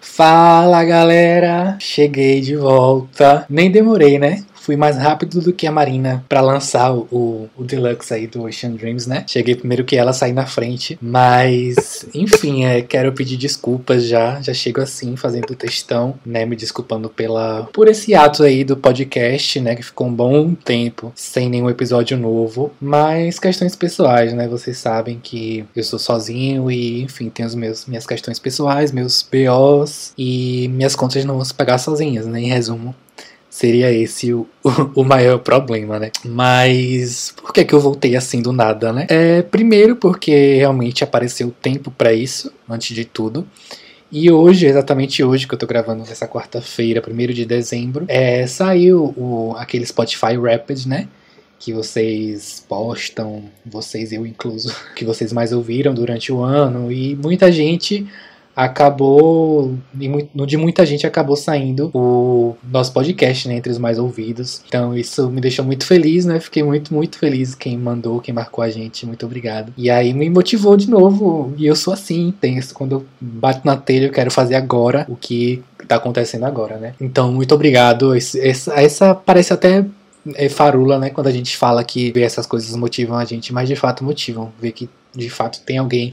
Fala galera, cheguei de volta. Nem demorei, né? Fui mais rápido do que a Marina para lançar o, o, o, Deluxe aí do Ocean Dreams, né? Cheguei primeiro que ela sair na frente, mas enfim, é, quero pedir desculpas já, já chego assim fazendo o textão, né? Me desculpando pela por esse ato aí do podcast, né? Que ficou um bom tempo sem nenhum episódio novo, mas questões pessoais, né? Vocês sabem que eu sou sozinho e enfim tenho as meus, minhas questões pessoais, meus BOs e minhas contas não vão se pagar sozinhas, né? Em resumo, Seria esse o, o, maior problema, né? Mas por que, que eu voltei assim do nada, né? É, primeiro porque realmente apareceu tempo para isso, antes de tudo. E hoje, exatamente hoje que eu tô gravando nessa quarta-feira, 1 de dezembro, é, saiu o, aquele Spotify Rapid, né? Que vocês postam, vocês, eu incluso, que vocês mais ouviram durante o ano. E muita gente acabou, no de muita gente acabou saindo o nosso podcast, né, entre os mais ouvidos. Então isso me deixou muito feliz, né? Fiquei muito, muito feliz quem mandou, quem marcou a gente, muito obrigado. E aí me motivou de novo, e eu sou assim, intenso, quando eu bato na telha eu quero fazer agora o que tá acontecendo agora, né? Então, muito obrigado. Essa, essa parece até é farula, né? Quando a gente fala que essas coisas motivam a gente, mas de fato motivam. Ver que de fato tem alguém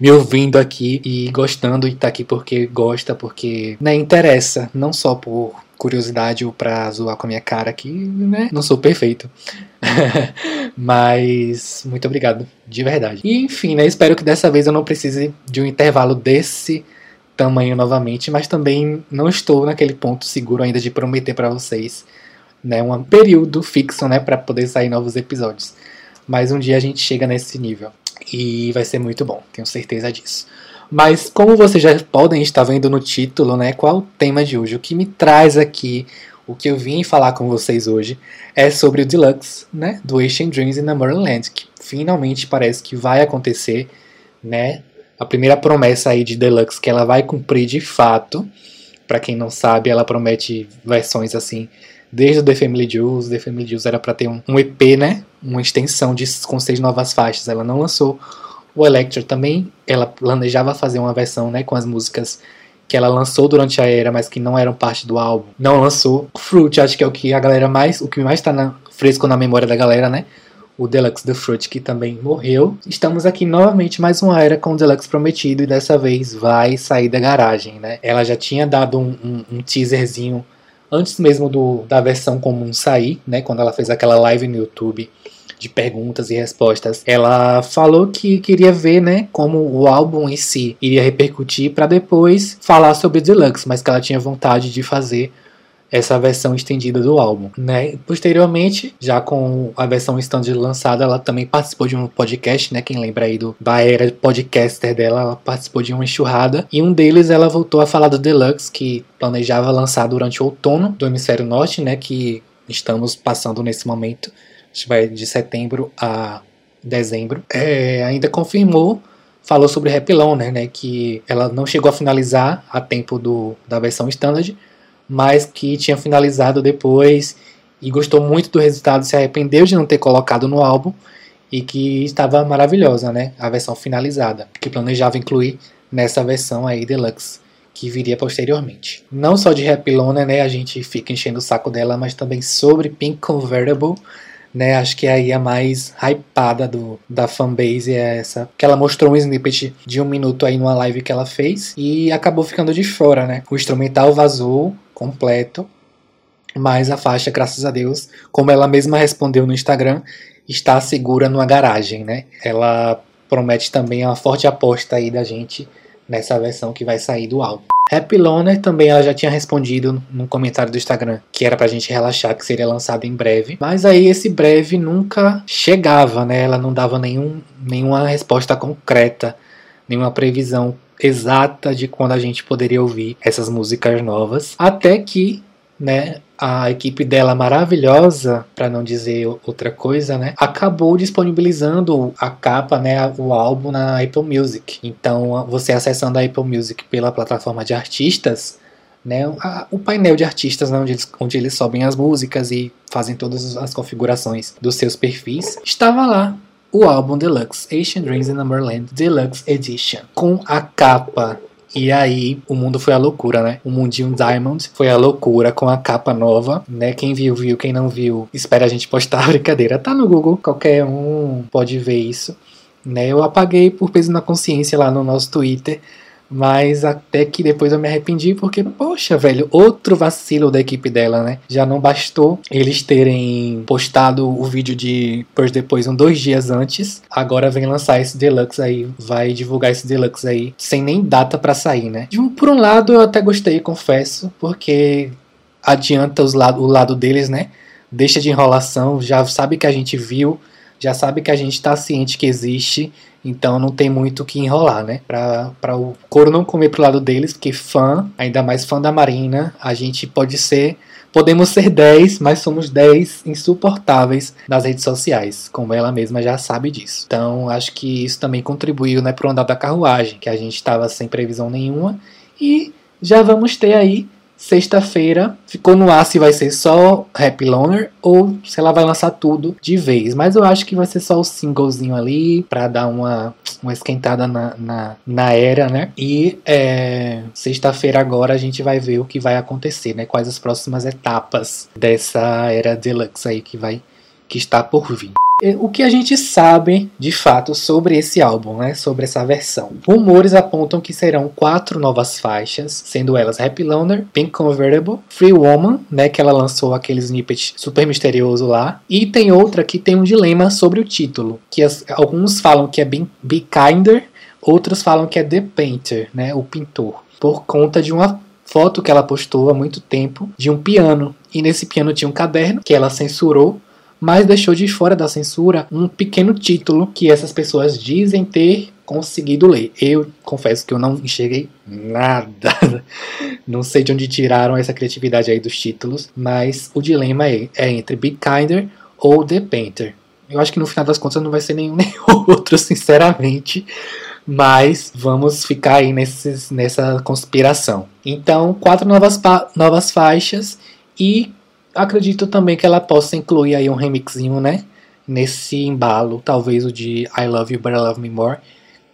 me ouvindo aqui e gostando e tá aqui porque gosta, porque né, interessa, não só por curiosidade ou pra zoar com a minha cara aqui, né? Não sou perfeito. Mas muito obrigado, de verdade. E enfim, né? Espero que dessa vez eu não precise de um intervalo desse tamanho novamente, mas também não estou naquele ponto seguro ainda de prometer para vocês, né, um período fixo, né, para poder sair novos episódios. Mas um dia a gente chega nesse nível. E vai ser muito bom, tenho certeza disso. Mas como vocês já podem estar vendo no título, né, qual o tema de hoje? O que me traz aqui, o que eu vim falar com vocês hoje é sobre o Deluxe, né, do Asian Dreams in Land, que finalmente parece que vai acontecer, né? A primeira promessa aí de Deluxe que ela vai cumprir de fato. Para quem não sabe, ela promete versões assim desde o The Family Jewels. The Family Jewels era para ter um, um, EP, né? Uma extensão de, com seis novas faixas. Ela não lançou. O Electra também, ela planejava fazer uma versão, né? Com as músicas que ela lançou durante a era, mas que não eram parte do álbum. Não lançou. Fruit, acho que é o que a galera mais, o que mais tá na, fresco na memória da galera, né? O Deluxe The Fruit, que também morreu. Estamos aqui novamente, mais uma era com o Deluxe prometido, e dessa vez vai sair da garagem, né? Ela já tinha dado um, um, um teaserzinho antes mesmo do, da versão comum sair, né, quando ela fez aquela live no YouTube de perguntas e respostas, ela falou que queria ver, né, como o álbum em si iria repercutir para depois falar sobre o Deluxe, mas que ela tinha vontade de fazer essa versão estendida do álbum, né? Posteriormente, já com a versão stand lançada, ela também participou de um podcast, né? Quem lembra aí do, da era podcaster dela, ela participou de uma enxurrada. E um deles ela voltou a falar do Deluxe, que planejava lançar durante o outono do hemisfério norte, né? Que estamos passando nesse momento. Acho que vai de setembro a dezembro. É, ainda confirmou falou sobre Happy Loner, né, que ela não chegou a finalizar a tempo do, da versão standard, mas que tinha finalizado depois e gostou muito do resultado, se arrependeu de não ter colocado no álbum e que estava maravilhosa, né? A versão finalizada, que planejava incluir nessa versão aí deluxe que viria posteriormente. Não só de Happy Loner, né? A gente fica enchendo o saco dela, mas também sobre Pink Convertible, né? Acho que aí a mais hypada do, da fanbase é essa. Que ela mostrou um snippet de um minuto aí numa live que ela fez e acabou ficando de fora, né? O instrumental vazou completo, mas a faixa, graças a Deus, como ela mesma respondeu no Instagram, está segura numa garagem, né? Ela promete também uma forte aposta aí da gente nessa versão que vai sair do álbum. Happy Loner também ela já tinha respondido no comentário do Instagram que era pra gente relaxar, que seria lançado em breve. Mas aí esse breve nunca chegava, né? Ela não dava nenhum, nenhuma resposta concreta, nenhuma previsão exata de quando a gente poderia ouvir essas músicas novas. Até que, né, a equipe dela maravilhosa, para não dizer outra coisa, né, acabou disponibilizando a capa, né, o álbum na Apple Music. Então, você acessando a Apple Music pela plataforma de artistas, né, a, o painel de artistas né, onde, eles, onde eles sobem as músicas e fazem todas as configurações dos seus perfis, estava lá o álbum Deluxe Asian Dreams in Numberland Deluxe Edition com a capa e aí, o mundo foi a loucura, né? O mundinho Diamond foi a loucura com a capa nova, né? Quem viu, viu. Quem não viu, espera a gente postar. Brincadeira, tá no Google. Qualquer um pode ver isso. Né? Eu apaguei por peso na consciência lá no nosso Twitter mas até que depois eu me arrependi, porque, poxa, velho, outro vacilo da equipe dela, né? Já não bastou eles terem postado o vídeo de Purge depois, um dois dias antes. Agora vem lançar esse Deluxe aí, vai divulgar esse Deluxe aí, sem nem data para sair, né? De um, por um lado, eu até gostei, confesso, porque adianta os lado, o lado deles, né? Deixa de enrolação, já sabe que a gente viu, já sabe que a gente tá ciente que existe então não tem muito o que enrolar, né? Pra o couro não comer pro lado deles, porque fã, ainda mais fã da Marina, a gente pode ser. Podemos ser 10, mas somos 10 insuportáveis nas redes sociais, como ela mesma já sabe disso. Então, acho que isso também contribuiu né, para o andar da carruagem, que a gente estava sem previsão nenhuma. E já vamos ter aí Sexta-feira ficou no ar se vai ser só Happy Loner ou se ela vai lançar tudo de vez. Mas eu acho que vai ser só o singlezinho ali pra dar uma, uma esquentada na, na, na era, né? E é, sexta-feira agora a gente vai ver o que vai acontecer, né? Quais as próximas etapas dessa era deluxe aí que vai que está por vir. É, o que a gente sabe de fato sobre esse álbum, né? Sobre essa versão. Rumores apontam que serão quatro novas faixas, sendo elas Happy Loner, Pink Convertible, Free Woman, né? Que ela lançou aquele snippet super misterioso lá. E tem outra que tem um dilema sobre o título, que as, alguns falam que é Be, Be Kinder, outros falam que é The Painter, né? O pintor, por conta de uma foto que ela postou há muito tempo de um piano. E nesse piano tinha um caderno que ela censurou mas deixou de fora da censura um pequeno título que essas pessoas dizem ter conseguido ler. Eu confesso que eu não enxerguei nada. Não sei de onde tiraram essa criatividade aí dos títulos, mas o dilema é, é entre Big Kinder ou The Painter. Eu acho que no final das contas não vai ser nenhum nem outro, sinceramente. Mas vamos ficar aí nessa conspiração. Então, quatro novas, novas faixas e acredito também que ela possa incluir aí um remixinho, né? Nesse embalo, talvez o de I Love You But I Love Me More,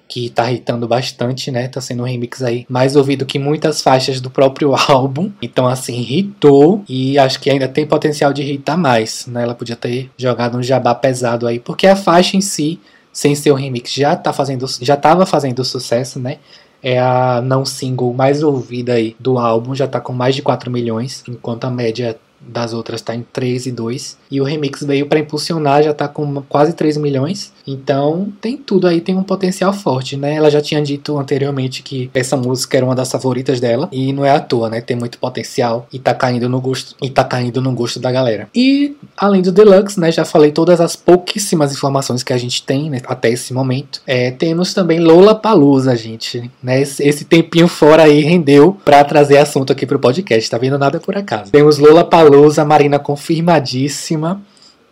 que tá irritando bastante, né? Tá sendo um remix aí mais ouvido que muitas faixas do próprio álbum. Então, assim, irritou e acho que ainda tem potencial de irritar mais, né? Ela podia ter jogado um jabá pesado aí, porque a faixa em si, sem ser o remix, já tá fazendo, já tava fazendo sucesso, né? é a não single mais ouvida aí do álbum, já tá com mais de 4 milhões, enquanto a média das outras está em 3 e 2. E o remix veio para impulsionar, já está com quase 3 milhões. Então tem tudo aí, tem um potencial forte, né? Ela já tinha dito anteriormente que essa música era uma das favoritas dela. E não é à toa, né? Tem muito potencial e tá caindo no gosto. E tá caindo no gosto da galera. E além do Deluxe, né? Já falei todas as pouquíssimas informações que a gente tem né, até esse momento. É, temos também Lola Palusa, gente. Né? Esse, esse tempinho fora aí rendeu para trazer assunto aqui pro podcast. Tá vendo nada por acaso. Temos Lola Palusa Lousa Marina confirmadíssima.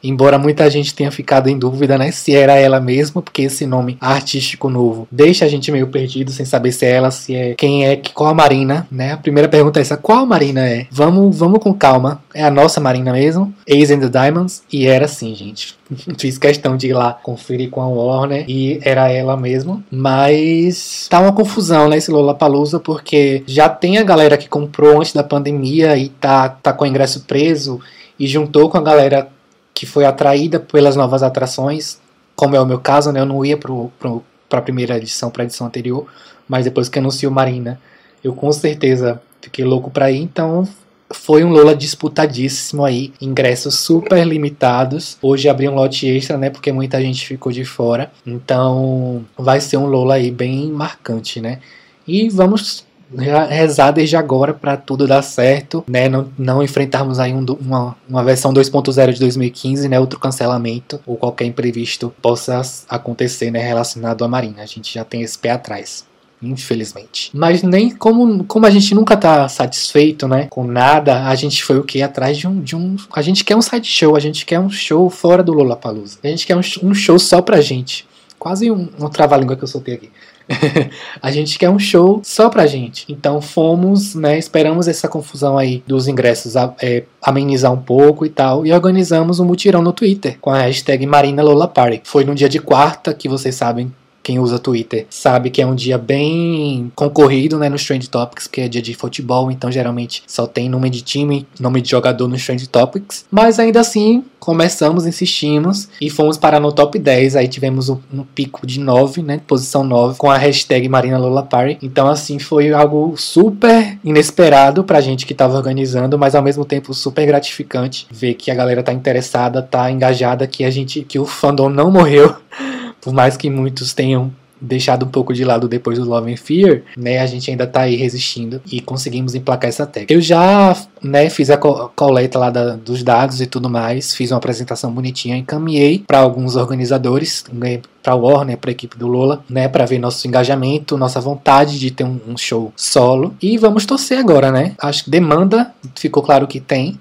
Embora muita gente tenha ficado em dúvida, né, se era ela mesma, porque esse nome artístico novo deixa a gente meio perdido, sem saber se é ela, se é quem é, qual a Marina, né? A primeira pergunta é essa: qual Marina é? Vamos, vamos com calma. É a nossa Marina mesmo? Ace and the Diamonds? E era assim, gente. Fiz questão de ir lá conferir com a Warner e era ela mesmo. Mas tá uma confusão, né, esse Lollapalooza, porque já tem a galera que comprou antes da pandemia e tá, tá com o ingresso preso e juntou com a galera que foi atraída pelas novas atrações, como é o meu caso, né? Eu não ia para a primeira edição, para a edição anterior, mas depois que anunciou Marina, eu com certeza fiquei louco para ir, então foi um Lola disputadíssimo aí, ingressos super limitados. Hoje abri um lote extra, né, porque muita gente ficou de fora. Então, vai ser um Lola aí bem marcante, né? E vamos rezar desde agora para tudo dar certo, né? Não, não enfrentarmos aí um, uma, uma versão 2.0 de 2015, né? Outro cancelamento ou qualquer imprevisto possa acontecer, né? Relacionado à Marina. A gente já tem esse pé atrás. Infelizmente. Mas nem como, como a gente nunca tá satisfeito, né? Com nada, a gente foi o que? Atrás de um, de um. A gente quer um side show, a gente quer um show fora do Lollapalooza. A gente quer um, um show só pra gente quase um, um trava-língua que eu soltei aqui. a gente quer um show só pra gente. Então fomos, né? Esperamos essa confusão aí dos ingressos é, amenizar um pouco e tal. E organizamos um mutirão no Twitter com a hashtag Marina Lola Party. Foi no dia de quarta, que vocês sabem quem usa Twitter sabe que é um dia bem concorrido, né, nos Trend Topics, que é dia de futebol, então geralmente só tem nome de time, nome de jogador nos Trend Topics. Mas ainda assim, começamos, insistimos e fomos parar no top 10. Aí tivemos um, um pico de 9, né, posição 9, com a hashtag Marina Lola Party. Então, assim, foi algo super inesperado pra gente que tava organizando, mas ao mesmo tempo super gratificante ver que a galera tá interessada, tá engajada, que a gente, que o fandom não morreu. por mais que muitos tenham deixado um pouco de lado depois do Love and Fear, né, a gente ainda tá aí resistindo e conseguimos emplacar essa técnica. Eu já, né, fiz a coleta lá da, dos dados e tudo mais, fiz uma apresentação bonitinha, encaminhei para alguns organizadores, né, para Warner, para a equipe do Lola, né, para ver nosso engajamento, nossa vontade de ter um, um show solo e vamos torcer agora, né? Acho que demanda ficou claro que tem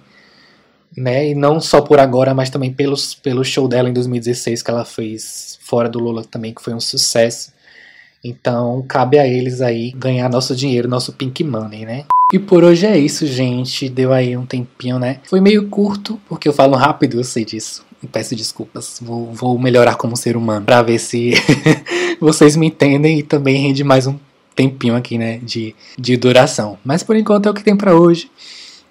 né? E não só por agora, mas também pelos, pelo show dela em 2016 que ela fez fora do Lula também, que foi um sucesso. Então, cabe a eles aí ganhar nosso dinheiro, nosso pink money, né? E por hoje é isso, gente. Deu aí um tempinho, né? Foi meio curto, porque eu falo rápido, eu sei disso. Peço desculpas. Vou, vou melhorar como ser humano para ver se vocês me entendem e também rende mais um tempinho aqui, né? De, de duração. Mas por enquanto é o que tem para hoje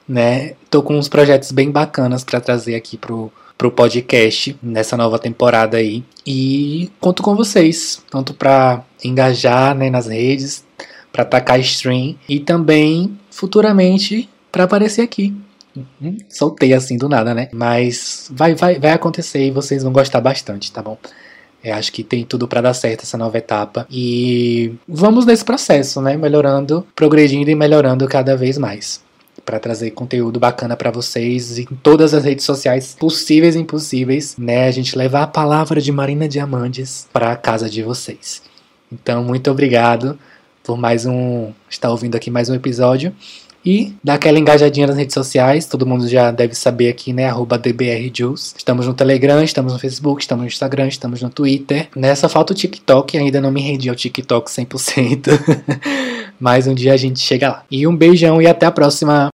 né? Tô com uns projetos bem bacanas para trazer aqui pro, pro podcast nessa nova temporada aí. E conto com vocês, tanto para engajar né, nas redes, para atacar stream e também futuramente para aparecer aqui. Uhum. Soltei assim do nada, né? Mas vai, vai, vai acontecer e vocês vão gostar bastante, tá bom? Eu acho que tem tudo para dar certo essa nova etapa. E vamos nesse processo, né? Melhorando, progredindo e melhorando cada vez mais para trazer conteúdo bacana para vocês em todas as redes sociais possíveis e impossíveis, né? A gente levar a palavra de Marina Diamantes para casa de vocês. Então, muito obrigado por mais um estar ouvindo aqui mais um episódio. E dá aquela engajadinha nas redes sociais, todo mundo já deve saber aqui, né? DBRJules. Estamos no Telegram, estamos no Facebook, estamos no Instagram, estamos no Twitter. Nessa falta o TikTok, ainda não me rendi ao TikTok 100%. Mas um dia a gente chega lá. E um beijão e até a próxima.